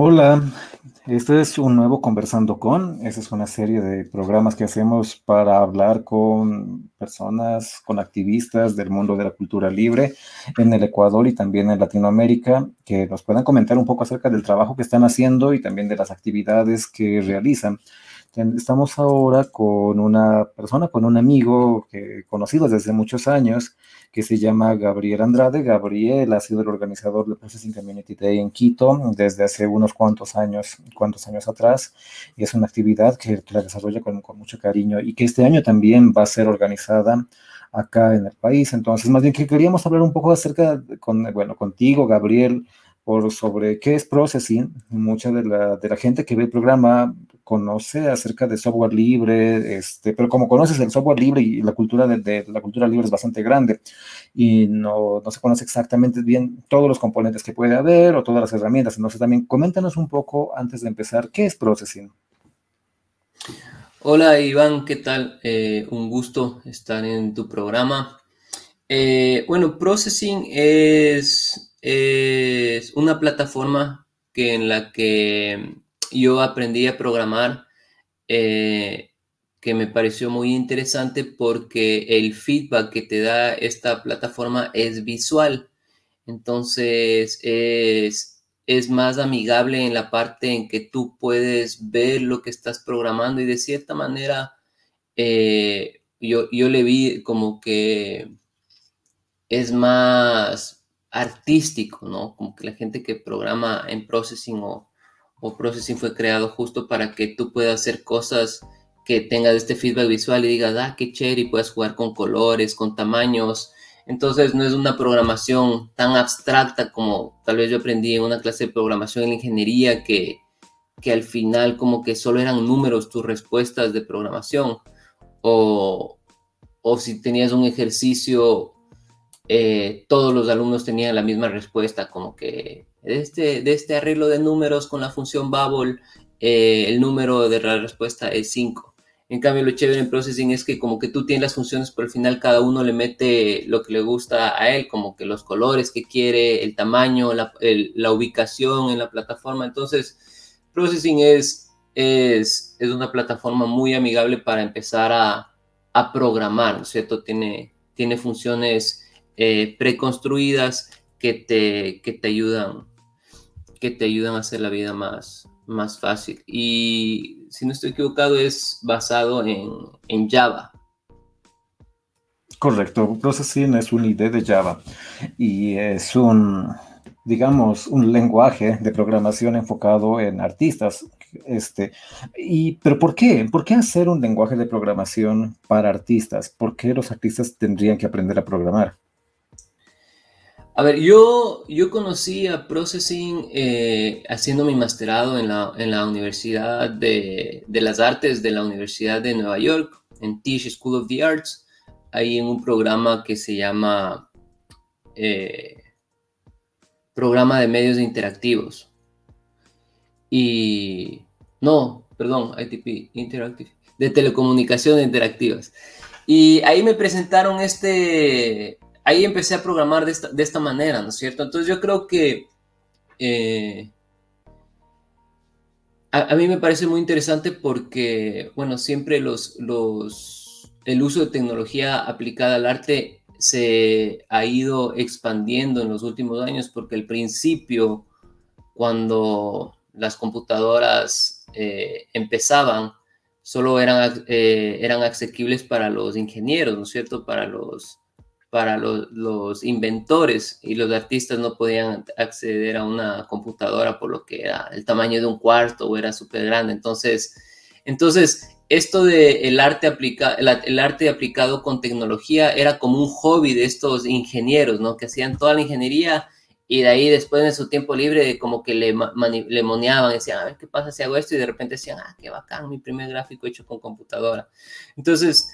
Hola, este es un nuevo Conversando con. Esa es una serie de programas que hacemos para hablar con personas, con activistas del mundo de la cultura libre en el Ecuador y también en Latinoamérica, que nos puedan comentar un poco acerca del trabajo que están haciendo y también de las actividades que realizan. Estamos ahora con una persona, con un amigo que conocido desde muchos años, que se llama Gabriel Andrade. Gabriel ha sido el organizador del Processing Community Day en Quito desde hace unos cuantos años, cuantos años atrás, y es una actividad que, la desarrolla con, con, mucho cariño y que este año también va a ser organizada acá en el país. Entonces, más bien que queríamos hablar un poco acerca, con, bueno, contigo, Gabriel, por sobre qué es processing. Mucha de la, de la gente que ve el programa conoce acerca de software libre, este, pero como conoces el software libre y la cultura de, la cultura libre es bastante grande y no, no, se conoce exactamente bien todos los componentes que puede haber o todas las herramientas. Entonces también coméntanos un poco antes de empezar, ¿qué es processing? Hola Iván, ¿qué tal? Eh, un gusto estar en tu programa. Eh, bueno, processing es, es una plataforma que en la que yo aprendí a programar eh, que me pareció muy interesante porque el feedback que te da esta plataforma es visual. Entonces es, es más amigable en la parte en que tú puedes ver lo que estás programando y de cierta manera eh, yo, yo le vi como que es más artístico, ¿no? Como que la gente que programa en processing o, Processing fue creado justo para que tú puedas hacer cosas que tengas este feedback visual y digas, ah, qué chévere, y puedas jugar con colores, con tamaños. Entonces no es una programación tan abstracta como tal vez yo aprendí en una clase de programación en ingeniería que, que al final como que solo eran números tus respuestas de programación. O, o si tenías un ejercicio, eh, todos los alumnos tenían la misma respuesta, como que de este, de este arreglo de números con la función bubble, eh, el número de la respuesta es 5. En cambio, lo chévere en Processing es que como que tú tienes las funciones, pero al final cada uno le mete lo que le gusta a él, como que los colores que quiere, el tamaño, la, ubicación en la plataforma. Entonces, Processing es, es, es, una plataforma muy amigable para empezar a, a programar, ¿no es cierto? Tiene, tiene funciones eh, preconstruidas que te, que te ayudan que te ayudan a hacer la vida más, más fácil. Y si no estoy equivocado, es basado en, Java. Correcto, Processing es una idea de Java y es un, digamos, un lenguaje de programación enfocado en artistas. Este, y, pero ¿por qué? ¿Por qué hacer un lenguaje de programación para artistas? ¿Por qué los artistas tendrían que aprender a programar? A ver, yo, yo conocí a Processing eh, haciendo mi masterado en la, en la Universidad de, de, las Artes de la Universidad de Nueva York, en Tisch School of the Arts, ahí en un programa que se llama eh, Programa de Medios Interactivos. Y, no, perdón, ITP, Interactive, de Telecomunicaciones Interactivas. Y ahí me presentaron este, ahí empecé a programar de esta, manera, ¿no es cierto? Entonces yo creo que eh, a, mí me parece muy interesante porque, bueno, siempre los, los, el uso de tecnología aplicada al arte se ha ido expandiendo en los últimos años porque al principio, cuando las computadoras eh, empezaban, solo eran, eh, eran para los ingenieros, ¿no es cierto? Para los para los, inventores y los artistas no podían acceder a una computadora por lo que era el tamaño de un cuarto o era súper grande. Entonces, entonces, esto de el arte, aplica, el, arte aplicado con tecnología era como un hobby de estos ingenieros, ¿no? Que hacían toda la ingeniería y de ahí después en su tiempo libre como que le, le moneaban, decían, a ver qué pasa si hago esto y de repente decían, ah, qué bacán, mi primer gráfico hecho con computadora. Entonces,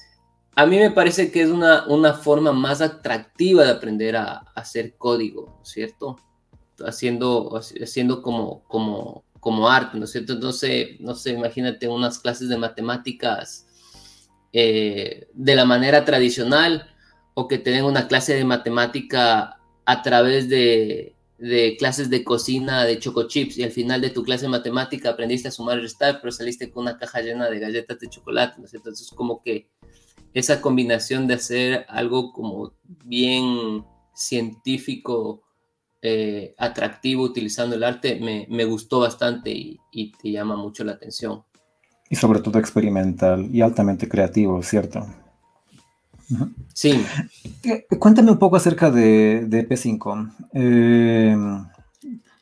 a mí me parece que es una, una forma más atractiva de aprender a, hacer código, ¿cierto? Haciendo, haciendo como, como, como arte, ¿no es cierto? Entonces, no sé, imagínate unas clases de matemáticas eh, de la manera tradicional o que te den una clase de matemática a través de, de clases de cocina de choco chips y al final de tu clase de matemática aprendiste a sumar y restar, pero saliste con una caja llena de galletas de chocolate, ¿no? Entonces, como que esa combinación de hacer algo como bien científico, eh, atractivo utilizando el arte, me, gustó bastante y, te llama mucho la atención. Y sobre todo experimental y altamente creativo, ¿cierto? Sí. Eh, cuéntame un poco acerca de, de P5. Eh,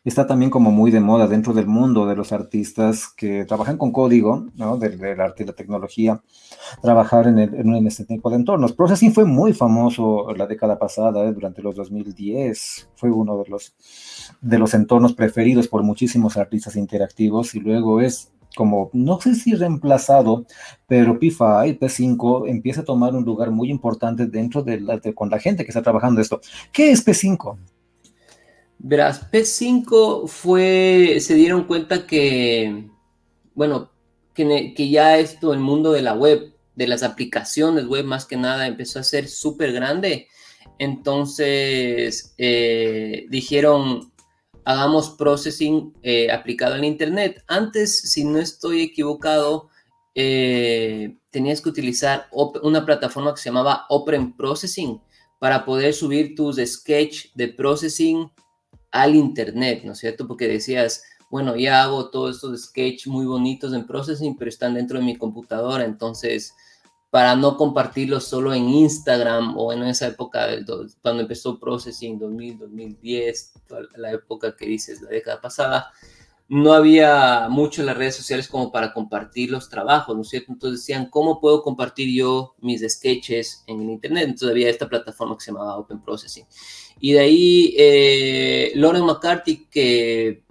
está también como muy de moda dentro del mundo de los artistas que trabajan con código, ¿no? Del, arte y la tecnología, trabajar en, en, este tipo de entornos. Processing fue muy famoso la década pasada, ¿eh? durante los 2010, fue uno de los, de los entornos preferidos por muchísimos artistas interactivos y luego es como, no sé si reemplazado, pero P5, P5 empieza a tomar un lugar muy importante dentro de, la, con la gente que está trabajando esto. ¿Qué es P5? Verás, P5 fue, se dieron cuenta que, bueno, que, ya esto, el mundo de la web, de las aplicaciones web más que nada, empezó a ser súper grande. Entonces eh, dijeron, hagamos processing eh, aplicado al Internet. Antes, si no estoy equivocado, eh, tenías que utilizar una plataforma que se llamaba Open Processing para poder subir tus sketch de processing al Internet, ¿no es cierto? Porque decías, bueno, ya hago todos estos sketch muy bonitos en processing, pero están dentro de mi computadora, entonces para no compartirlo solo en Instagram o en esa época cuando empezó Processing 2000, 2010, la época que dices, la década pasada, no había mucho en las redes sociales como para compartir los trabajos, ¿no es cierto? Entonces decían, ¿cómo puedo compartir yo mis sketches en el Internet? Entonces había esta plataforma que se llamaba Open Processing. Y de ahí eh, Lauren McCarthy, que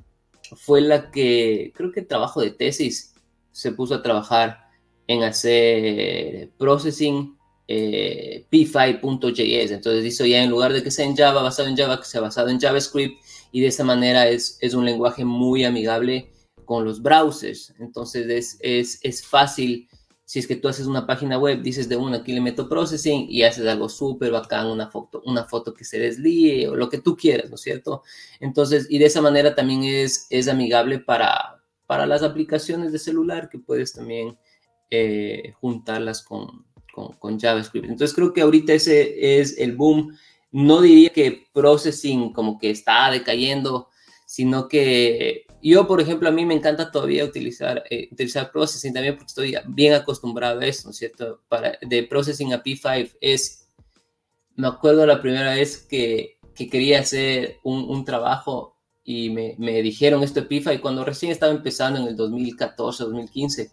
fue la que, creo que trabajo de tesis, se puso a trabajar en hacer processing eh, p5.js. Entonces hizo ya en lugar de que sea en Java, basado en Java, que sea basado en JavaScript y de esa manera es, es un lenguaje muy amigable con los browsers. Entonces es, es, es fácil. Si es que tú haces una página web, dices de una, aquí le meto processing y haces algo súper bacán, una foto, una foto que se deslíe o lo que tú quieras, ¿no es cierto? Entonces, y de esa manera también es, es amigable para, para las aplicaciones de celular que puedes también eh, juntarlas con, con, JavaScript. Entonces creo que ahorita ese es el boom. No diría que processing como que está decayendo, sino que yo, por ejemplo, a mí me encanta todavía utilizar, eh, utilizar processing también porque estoy bien acostumbrado a eso, ¿no es cierto? Para, de processing a P5 es, me acuerdo la primera vez que, que quería hacer un, un trabajo y me, me, dijeron esto de P5 cuando recién estaba empezando en el 2014, 2015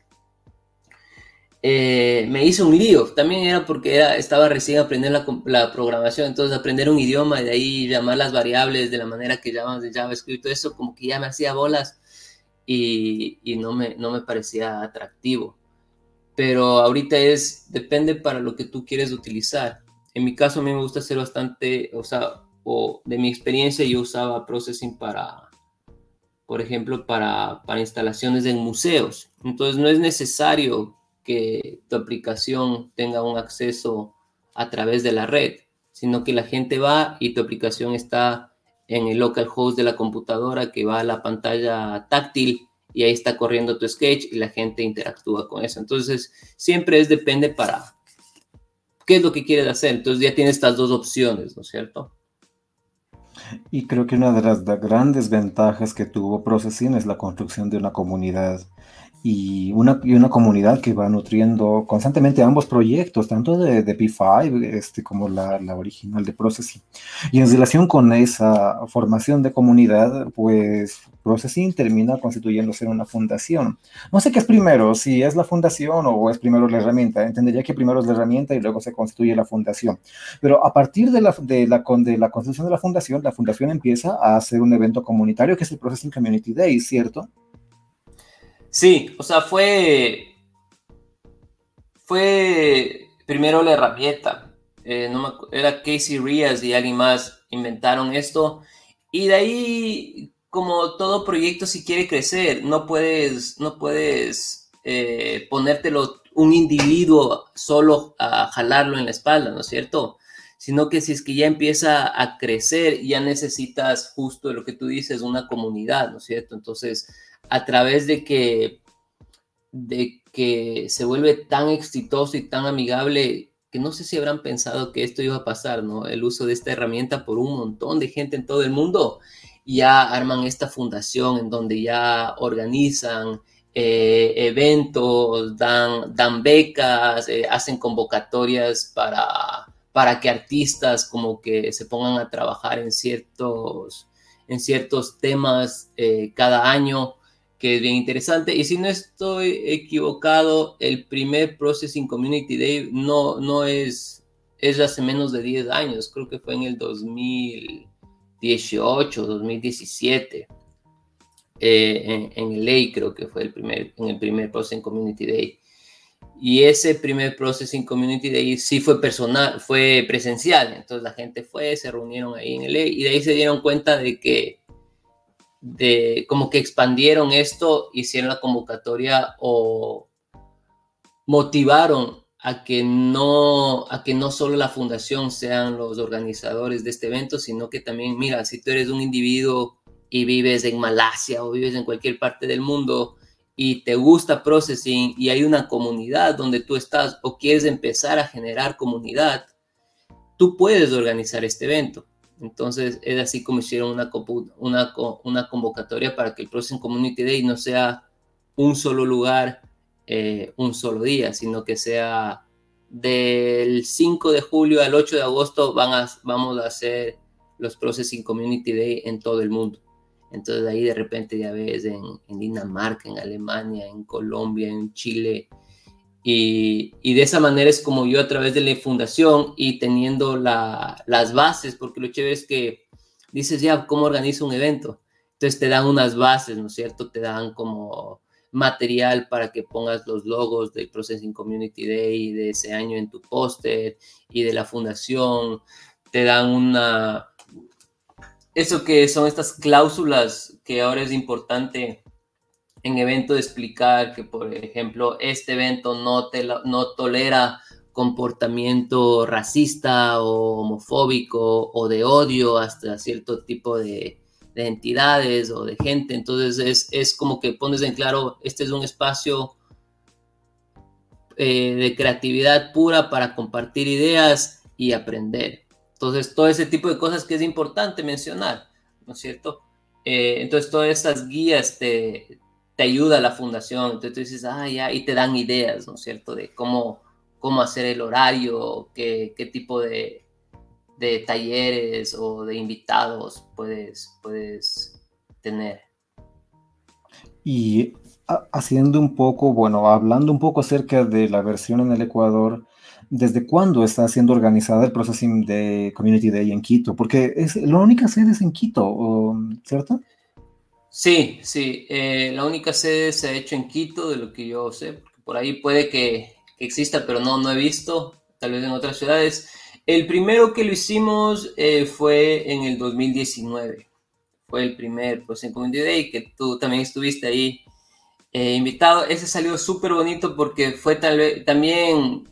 eh, me hice un lío. También era porque era, estaba recién aprendiendo la, programación, entonces aprender un idioma y de ahí llamar las variables de la manera que llaman de JavaScript, todo eso como que ya me hacía bolas y, y, no, me, no me parecía atractivo. Pero ahorita es, depende para lo que tú quieres utilizar. En mi caso a mí me gusta hacer bastante, o sea, o de mi experiencia yo usaba Processing para, por ejemplo, para, para instalaciones en museos. Entonces no es necesario que tu aplicación tenga un acceso a través de la red, sino que la gente va y tu aplicación está en el localhost de la computadora que va a la pantalla táctil y ahí está corriendo tu sketch y la gente interactúa con eso. Entonces, siempre es depende para qué es lo que quieres hacer. Entonces ya tienes estas dos opciones, ¿no es cierto? Y creo que una de las grandes ventajas que tuvo Processing es la construcción de una comunidad y una, y una comunidad que va nutriendo constantemente ambos proyectos, tanto de, de P5 este, como la, la, original de Processing. Y en relación con esa formación de comunidad, pues Processing termina constituyéndose en una fundación. No sé qué es primero, si es la fundación o es primero la herramienta. Entendería que primero es la herramienta y luego se constituye la fundación. Pero a partir de la, de la, de la constitución de la fundación, la fundación empieza a hacer un evento comunitario que es el Processing Community Day, ¿cierto? Sí, o sea, fue. Fue primero la herramienta. Eh, era Casey Rias y alguien más inventaron esto. Y de ahí, como todo proyecto, si quiere crecer, no puedes, no puedes eh, ponértelo un individuo solo a jalarlo en la espalda, ¿no es cierto? Sino que si es que ya empieza a crecer, ya necesitas justo lo que tú dices, una comunidad, ¿no es cierto? Entonces, a través de que, de que se vuelve tan exitoso y tan amigable, que no sé si habrán pensado que esto iba a pasar, ¿no? El uso de esta herramienta por un montón de gente en todo el mundo, ya arman esta fundación en donde ya organizan eh, eventos, dan, dan becas, eh, hacen convocatorias para, para que artistas como que se pongan a trabajar en ciertos, en ciertos temas eh, cada año, que es bien interesante. Y si no estoy equivocado, el primer Processing Community Day no, no es, es hace menos de 10 años, creo que fue en el 2018, 2017. Eh, en, el ley creo que fue el primer, en el primer Processing Community Day. Y ese primer Processing Community Day sí fue personal, fue presencial. Entonces la gente fue, se reunieron ahí en el ley y de ahí se dieron cuenta de que, de como que expandieron esto, hicieron la convocatoria o motivaron a que no a que no solo la fundación sean los organizadores de este evento, sino que también mira, si tú eres un individuo y vives en Malasia o vives en cualquier parte del mundo y te gusta processing y hay una comunidad donde tú estás o quieres empezar a generar comunidad, tú puedes organizar este evento. Entonces es así como hicieron una, una, una convocatoria para que el Processing Community Day no sea un solo lugar, eh, un solo día, sino que sea del 5 de julio al 8 de agosto van vamos a hacer los Processing Community Day en todo el mundo. Entonces ahí de repente ya ves en, Dinamarca, en Alemania, en Colombia, en Chile. Y, de esa manera es como yo a través de la fundación y teniendo las bases, porque lo chévere es que dices ya, ¿cómo organizo un evento? Entonces te dan unas bases, ¿no es cierto? Te dan como material para que pongas los logos del Processing Community Day de ese año en tu póster y de la fundación. Te dan una, eso que son estas cláusulas que ahora es importante en evento de explicar que, por ejemplo, este evento no, te, no tolera comportamiento racista o homofóbico o de odio hasta cierto tipo de, entidades o de gente. Entonces es, es, como que pones en claro, este es un espacio eh, de creatividad pura para compartir ideas y aprender. Entonces, todo ese tipo de cosas que es importante mencionar, ¿no es cierto? Eh, entonces, todas esas guías te, te ayuda a la fundación. Entonces, tú dices, ah, ya, y te dan ideas, ¿no es cierto? De cómo, cómo hacer el horario, qué, qué tipo de, de talleres o de invitados puedes, puedes tener. Y haciendo un poco, bueno, hablando un poco acerca de la versión en el Ecuador, ¿Desde cuándo está siendo organizada el Processing de Community Day en Quito? Porque es, la única sede es en Quito, ¿cierto? Sí, sí. Eh, la única sede se ha hecho en Quito, de lo que yo sé. Por ahí puede que, exista, pero no, no he visto. Tal vez en otras ciudades. El primero que lo hicimos eh, fue en el 2019. Fue el primer Processing Community Day, que tú también estuviste ahí eh, invitado. Ese salió súper bonito porque fue tal vez también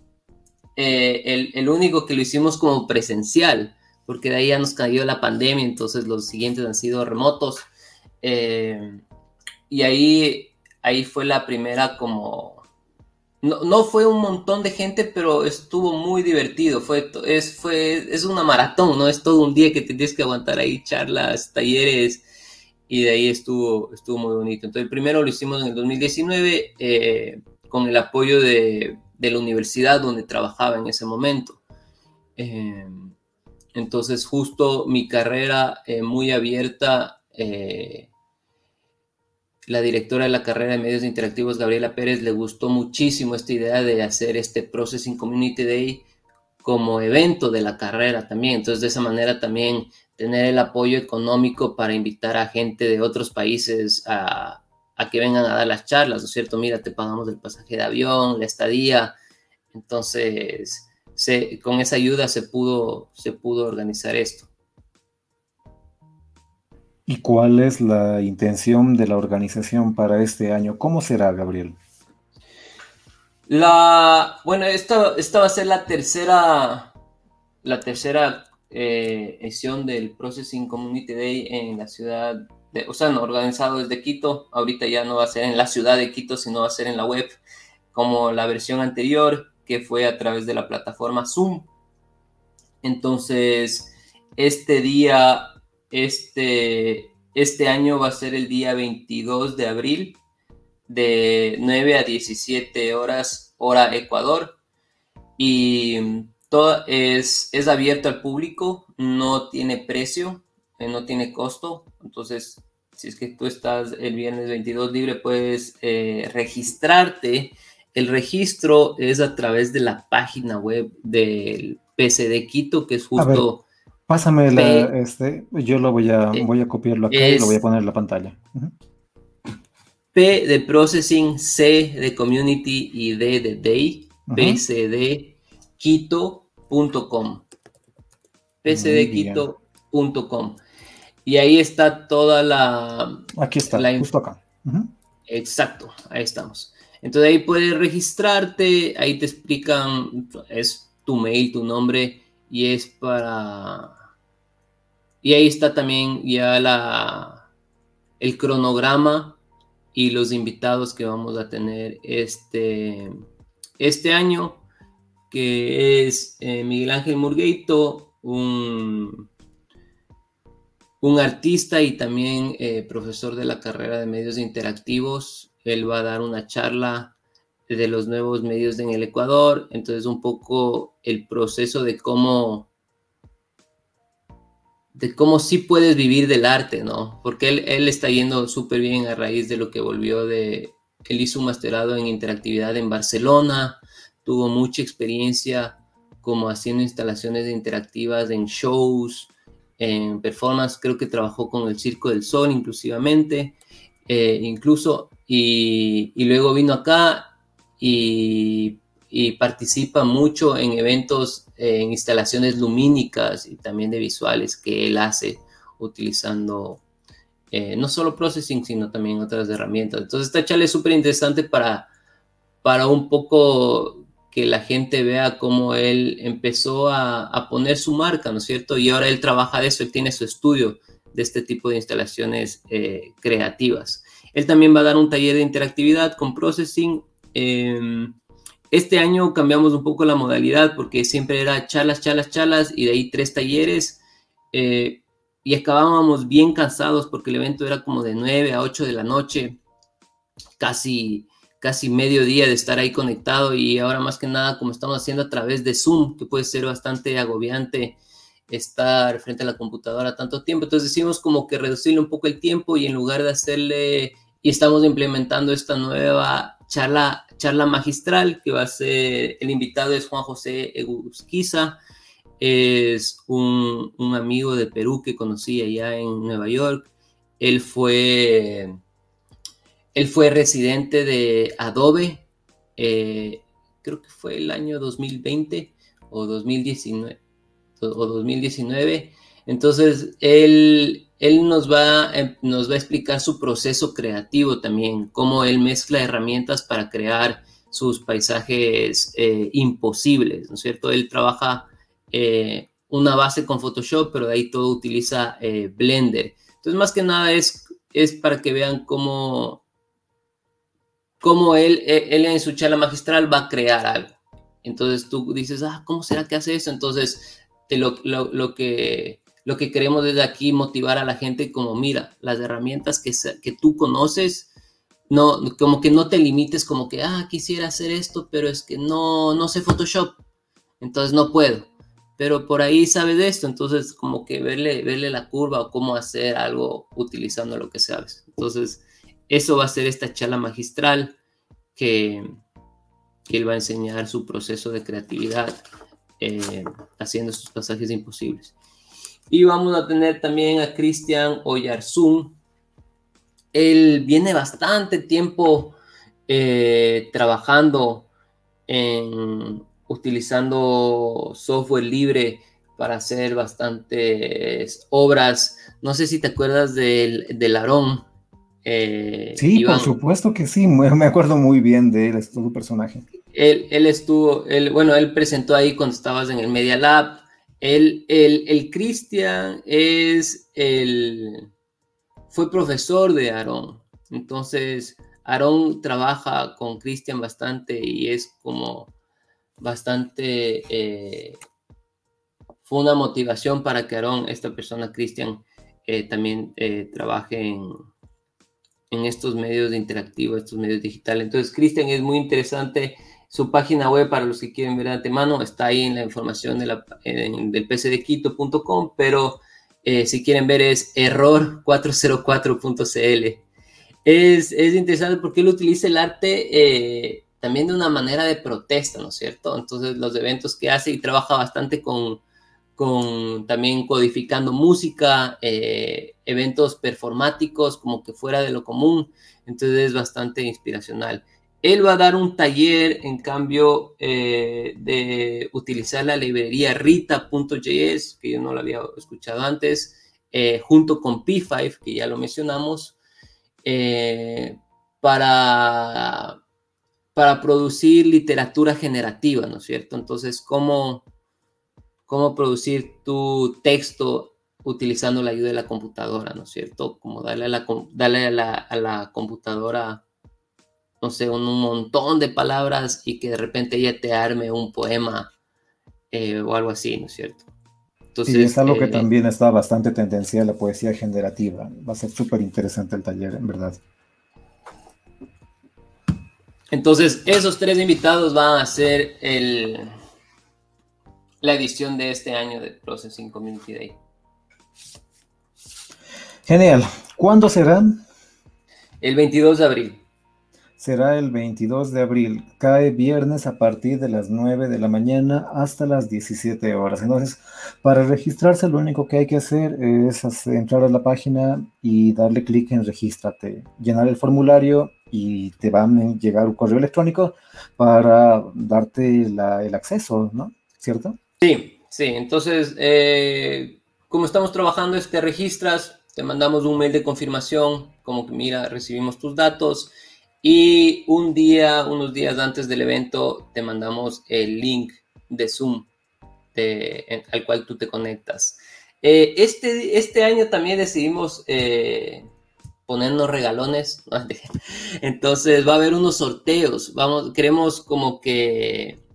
eh, el, único que lo hicimos como presencial, porque de ahí ya nos cayó la pandemia, entonces los siguientes han sido remotos. Eh, y ahí, ahí fue la primera como... No, no, fue un montón de gente, pero estuvo muy divertido. Fue, es, fue, es una maratón, ¿no? Es todo un día que tienes que aguantar ahí charlas, talleres, y de ahí estuvo, estuvo muy bonito. Entonces, el primero lo hicimos en el 2019 eh, con el apoyo de de la universidad donde trabajaba en ese momento. Eh, entonces, justo mi carrera eh, muy abierta, eh, la directora de la carrera de medios interactivos, Gabriela Pérez, le gustó muchísimo esta idea de hacer este Processing Community Day como evento de la carrera también. Entonces, de esa manera también tener el apoyo económico para invitar a gente de otros países a, a que vengan a dar las charlas, ¿no es cierto? Mira, te pagamos el pasaje de avión, la estadía. Entonces, con esa ayuda se pudo, se pudo organizar esto. ¿Y cuál es la intención de la organización para este año? ¿Cómo será, Gabriel? La, bueno, esta, esta va a ser la tercera, la tercera eh, edición del Processing Community Day en la ciudad, de, o sea, no, organizado desde Quito. Ahorita ya no va a ser en la ciudad de Quito, sino va a ser en la web, como la versión anterior, que fue a través de la plataforma Zoom. Entonces, este día, este, este año va a ser el día 22 de abril, de 9 a 17 horas, hora Ecuador. Y todo es, es abierto al público, no tiene precio, eh, no tiene costo. Entonces, si es que tú estás el viernes 22 libre, puedes eh, registrarte. El registro es a través de la página web del PCD Quito, que es justo... pásame la, este, yo lo voy a, eh, voy a copiarlo acá y lo voy a poner en la pantalla. P de Processing, C de Community y D de Day, PCD pcdquito.com. pcdquito.com. Y ahí está toda la... Aquí está, justo acá. Exacto, ahí estamos. Entonces ahí puedes registrarte, ahí te explican, es tu mail, tu nombre, y es para... Y ahí está también ya la, el cronograma y los invitados que vamos a tener este, este año que es eh, Miguel Ángel Murgueito, un, un artista y también eh, profesor de la carrera de medios interactivos. Él va a dar una charla de los nuevos medios en el Ecuador, entonces un poco el proceso de cómo de cómo sí puedes vivir del arte, ¿no? Porque él, él está yendo súper bien a raíz de lo que volvió de... Él hizo un masterado en interactividad en Barcelona, tuvo mucha experiencia como haciendo instalaciones interactivas en shows, en performance, creo que trabajó con el Circo del Sol inclusivamente, eh, incluso, y, luego vino acá y, participa mucho en eventos, en instalaciones lumínicas y también de visuales que él hace utilizando eh, no solo processing, sino también otras herramientas. Entonces esta charla es súper interesante para, para un poco que la gente vea cómo él empezó a, poner su marca, ¿no es cierto? Y ahora él trabaja de eso, él tiene su estudio de este tipo de instalaciones eh, creativas. Él también va a dar un taller de interactividad con processing. Em, este año cambiamos un poco la modalidad porque siempre era charlas, charlas, charlas y de ahí tres talleres. Eh, y acabábamos bien cansados porque el evento era como de 9 a 8 de la noche, casi casi medio día de estar ahí conectado y ahora más que nada como estamos haciendo a través de Zoom, que puede ser bastante agobiante estar frente a la computadora tanto tiempo. Entonces decimos como que reducirle un poco el tiempo y en lugar de hacerle, y estamos implementando esta nueva charla, charla magistral que va a ser, el invitado es Juan José Egusquiza, es un, un amigo de Perú que conocí allá en Nueva York. Él fue él fue residente de Adobe, eh, creo que fue el año 2020 o 2019. O 2019. Entonces, él, él nos, va, em, nos va a explicar su proceso creativo también, cómo él mezcla herramientas para crear sus paisajes eh, imposibles, ¿no es cierto? Él trabaja eh, una base con Photoshop, pero de ahí todo utiliza Blender. Entonces, más que nada es, es para que vean cómo cómo él, e, él en su charla magistral va a crear algo. Entonces tú dices, ah, ¿cómo será que hace eso? Entonces, lo, lo, que, lo que queremos desde aquí motivar a la gente como, mira, las herramientas que, que tú conoces, no, como que no te limites como que, ah, quisiera hacer esto, pero es que no, no sé Photoshop, entonces no puedo. Pero por ahí sabes de esto, entonces como que verle, verle la curva o cómo hacer algo utilizando lo que sabes. Entonces, eso va a ser esta charla magistral que, él va a enseñar su proceso de creatividad eh, haciendo estos pasajes imposibles. Y vamos a tener también a Cristian Oyarzún. Él viene bastante tiempo eh, trabajando en utilizando software libre para hacer bastantes obras. No sé si te acuerdas del, del Aarón, eh, sí, por supuesto que sí, me acuerdo muy bien de él, es todo personaje. Él, él estuvo, él, bueno, él presentó ahí cuando estabas en el Media Lab, El, el, Cristian es el, fue profesor de Aarón. Entonces, Aarón trabaja con Cristian bastante y es como bastante, eh, fue una motivación para que Aarón, esta persona, Cristian, eh, también trabaje en, en estos medios de interactivo, estos medios digitales. Entonces, Cristian es muy interesante. Su página web, para los que quieren ver de antemano, está ahí en la información de la, del pcdequito.com, pero si quieren ver es error404.cl. Es, es, interesante porque él utiliza el arte también de una manera de protesta, ¿no es cierto? Entonces los eventos que hace y trabaja bastante con, con también codificando música, eh, eventos performáticos como que fuera de lo común, entonces es bastante inspiracional. Él va a dar un taller, en cambio, eh, de utilizar la librería rita.js, que yo no lo había escuchado antes, eh, junto con P5, que ya lo mencionamos, para para producir literatura generativa, ¿no es cierto? Entonces, ¿cómo, cómo producir tu texto utilizando la ayuda de la computadora, ¿no es cierto? Como darle a la, darle a la, computadora, no sé, un, montón de palabras y que de repente ella te arme un poema eh, o algo así, ¿no es cierto? Entonces, sí, es algo que eh, también está bastante tendencial la poesía generativa. Va a ser súper interesante el taller, en verdad. Entonces, esos tres invitados van a ser el, la edición de este año de Processing Community Day. Genial. ¿Cuándo serán? El 22 de abril. Será el 22 de abril. Cae viernes a partir de las 9 de la mañana hasta las 17 horas. Entonces, para registrarse, lo único que hay que hacer es entrar a la página y darle clic en Regístrate, llenar el formulario y te va a llegar un correo electrónico para darte el acceso, ¿no? ¿Cierto? Sí, sí. Entonces, eh, como estamos trabajando, te registras, te mandamos un mail de confirmación, como que mira, recibimos tus datos y un día, unos días antes del evento, te mandamos el link de Zoom al cual tú te conectas. Eh, este, este año también decidimos eh, ponernos regalones. Entonces va a haber unos sorteos. Vamos, queremos como que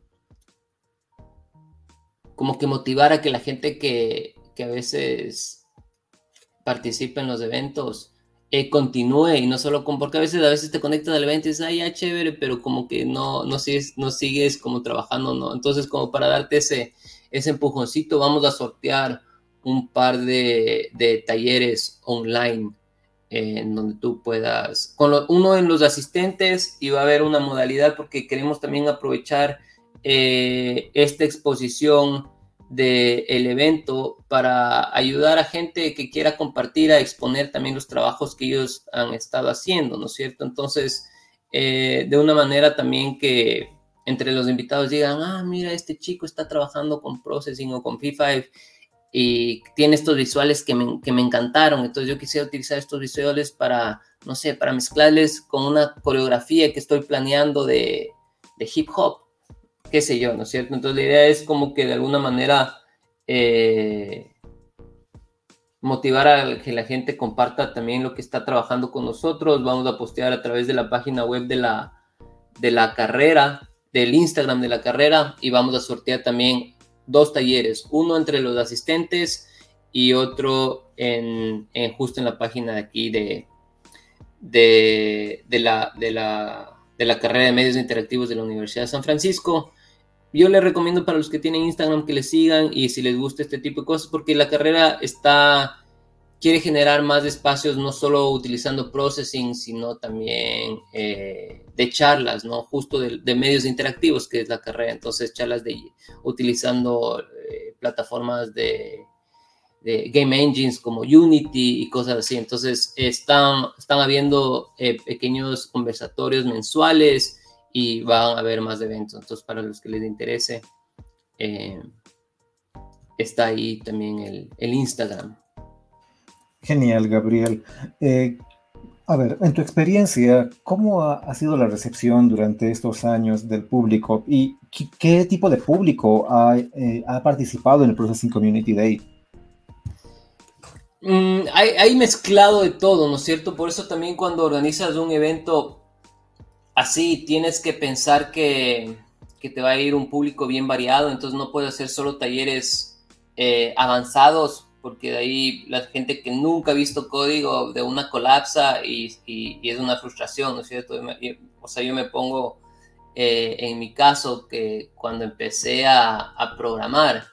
como que motivar a que la gente que, a veces participe en los eventos eh, continúe y no solo con, porque a veces a veces te conectas al evento y dices, ay, ya chévere, pero como que no, no, sigues, no sigues como trabajando, ¿no? Entonces, como para darte ese, ese empujoncito, vamos a sortear un par de, de talleres online en donde tú puedas, con uno en los asistentes y va a haber una modalidad porque queremos también aprovechar eh, esta exposición del evento para ayudar a gente que quiera compartir, a exponer también los trabajos que ellos han estado haciendo, ¿no es cierto? Entonces, eh, de una manera también que entre los invitados digan, ah, mira, este chico está trabajando con Processing o con P5 y tiene estos visuales que me, que me, encantaron. Entonces yo quisiera utilizar estos visuales para, no sé, para mezclarles con una coreografía que estoy planeando de, de hip hop, qué sé yo, ¿no es cierto? Entonces la idea es como que de alguna manera eh, motivar a que la gente comparta también lo que está trabajando con nosotros. Vamos a postear a través de la página web de la, de la carrera, del Instagram de la carrera y vamos a sortear también dos talleres, uno entre los asistentes y otro en, justo en la página de aquí de, de, la, de, la, de la carrera de medios interactivos de la Universidad de San Francisco. Yo les recomiendo para los que tienen Instagram que les sigan y si les gusta este tipo de cosas, porque la carrera está quiere generar más espacios, no solo utilizando processing, sino también eh, de charlas, ¿no? Justo de, medios interactivos, que es la carrera. Entonces, charlas de utilizando eh, plataformas de, game engines como Unity y cosas así. Entonces, están, están habiendo eh, pequeños conversatorios mensuales y van a haber más eventos. Entonces, para los que les interese, está ahí también el, el Instagram. Genial, Gabriel. Eh, a ver, en tu experiencia, ¿cómo ha, sido la recepción durante estos años del público? Y ¿qué, tipo de público ha, eh, ha, participado en el Processing Community Day? Mm, hay, hay, mezclado de todo, ¿no es cierto? Por eso también cuando organizas un evento así, tienes que pensar que, que te va a ir un público bien variado, entonces no puedes hacer solo talleres eh, avanzados, porque de ahí la gente que nunca ha visto código de una colapsa y, y, es una frustración, ¿no es cierto? O sea, yo me pongo eh, en mi caso que cuando empecé a, a programar,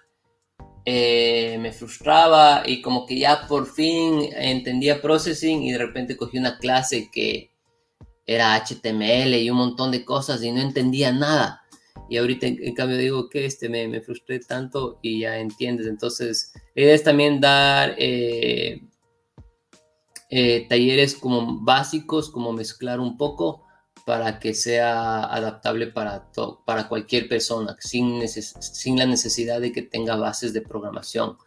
eh, me frustraba y como que ya por fin entendía processing y de repente cogí una clase que era HTML y un montón de cosas y no entendía nada. Y ahorita en, cambio digo que este me, me, frustré tanto y ya entiendes. Entonces, es también dar eh, eh, talleres como básicos, como mezclar un poco para que sea adaptable para, para cualquier persona, sin, sin la necesidad de que tenga bases de programación.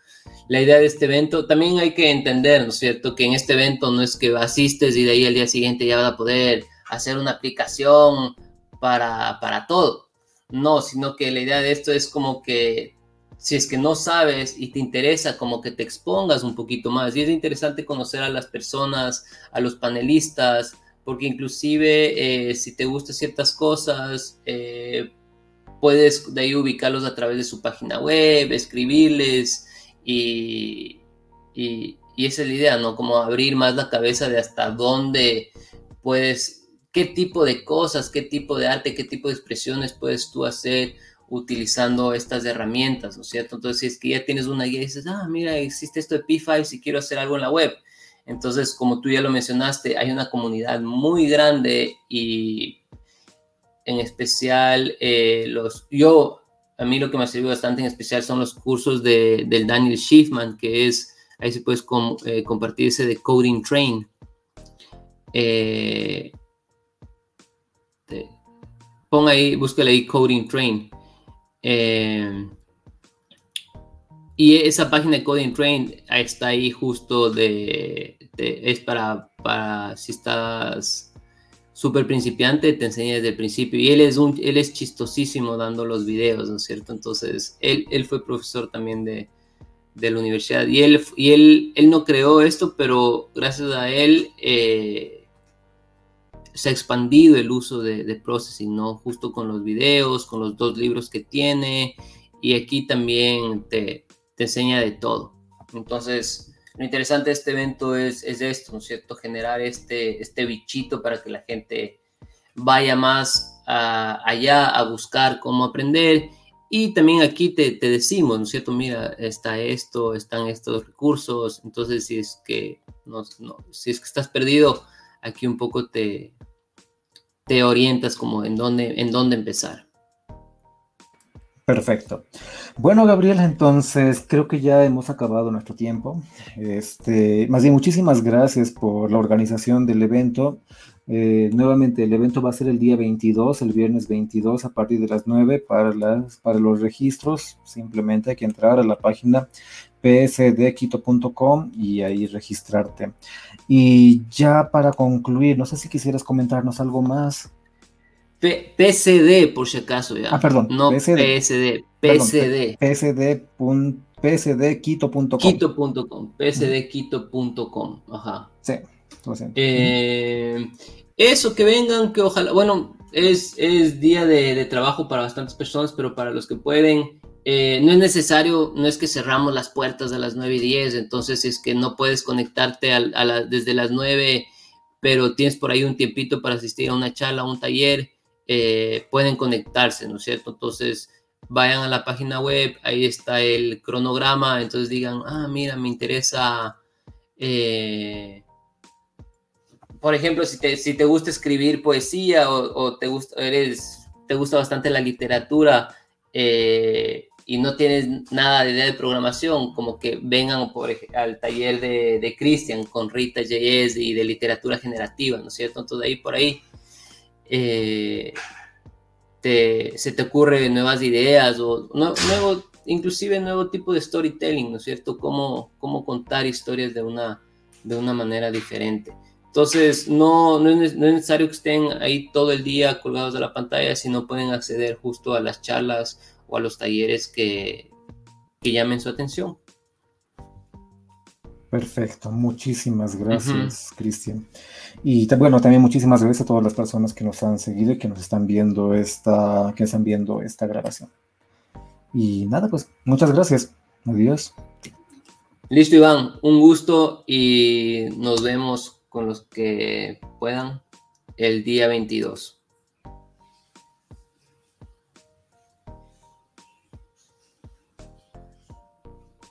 La idea de este evento, también hay que entender, ¿no es cierto?, que en este evento no es que asistes y de ahí al día siguiente ya vas a poder hacer una aplicación para, para todo. No, sino que la idea de esto es como que si es que no sabes y te interesa, como que te expongas un poquito más. Y es interesante conocer a las personas, a los panelistas, porque inclusive eh, si te gustan ciertas cosas, eh, puedes de ahí ubicarlos a través de su página web, escribirles y, y, y, esa es la idea, ¿no? Como abrir más la cabeza de hasta dónde puedes, qué tipo de cosas, qué tipo de arte, qué tipo de expresiones puedes tú hacer utilizando estas herramientas, ¿no es cierto? Entonces, si es que ya tienes una guía y dices, ah, mira, existe esto de P5 si quiero hacer algo en la web entonces, como tú ya lo mencionaste, hay una comunidad muy grande y en especial eh, los, yo, a mí lo que me ha servido bastante en especial son los cursos de, del Daniel Schiffman, que es, ahí se puede eh, compartirse de Coding Train. Eh, pon ahí, búscale ahí Coding Train. Eh, y esa página de Coding Train está ahí justo de, es para, para si estás súper principiante, te enseña desde el principio. Y él es, un, él es chistosísimo dando los videos, ¿no es cierto? Entonces, él, él fue profesor también de, de la universidad. Y, él, y él, él no creó esto, pero gracias a él eh, se ha expandido el uso de, de Processing, ¿no? Justo con los videos, con los dos libros que tiene. Y aquí también te, te enseña de todo. Entonces, lo interesante de este evento es, es esto, ¿no es cierto? Generar este, este bichito para que la gente vaya más allá a buscar cómo aprender. Y también aquí te, te, decimos, ¿no es cierto? Mira, está esto, están estos recursos. Entonces, si es que, no, si es que estás perdido, aquí un poco te, te orientas como en dónde, en dónde empezar. Perfecto. Bueno, Gabriel, entonces creo que ya hemos acabado nuestro tiempo. Este, más bien, muchísimas gracias por la organización del evento. Eh, nuevamente, el evento va a ser el día 22, el viernes 22, a partir de las 9 para, las, para los registros. Simplemente hay que entrar a la página psdquito.com y ahí registrarte. Y ya para concluir, no sé si quisieras comentarnos algo más. PCD, por si acaso, ya. Ah, perdón. No PSD, PSD. PSD. PSDquito.com. Quito.com, psdquito.com, ajá. Sí, eh, eso, que vengan, que ojalá, bueno, es, es día de, trabajo para bastantes personas, pero para los que pueden, eh, no es necesario, no es que cerramos las puertas a las 9 y 10, entonces es que no puedes conectarte a, desde las 9, pero tienes por ahí un tiempito para asistir a una charla, a un taller, eh, pueden conectarse, ¿no es cierto? Entonces, vayan a la página web, ahí está el cronograma, entonces digan, ah, mira, me interesa, eh, por ejemplo, si te, si te gusta escribir poesía o, te, gusta, eres, te gusta bastante la literatura eh, y no tienes nada de idea de programación, como que vengan al taller de, de Christian con Rita J.S. y de literatura generativa, ¿no es cierto? Entonces ahí por ahí eh, se te ocurre nuevas ideas o nuevo, inclusive nuevo tipo de storytelling, ¿no es cierto? Cómo, cómo contar historias de una, de una manera diferente. Entonces, no, no, es, necesario que estén ahí todo el día colgados de la pantalla, sino pueden acceder justo a las charlas o a los talleres que, que llamen su atención. Perfecto, muchísimas gracias, Cristian. Y bueno, también muchísimas gracias a todas las personas que nos han seguido y que nos están viendo esta, que están viendo esta grabación. Y nada, pues, muchas gracias. Adiós. Listo, Iván, un gusto y nos vemos con los que puedan el día 22.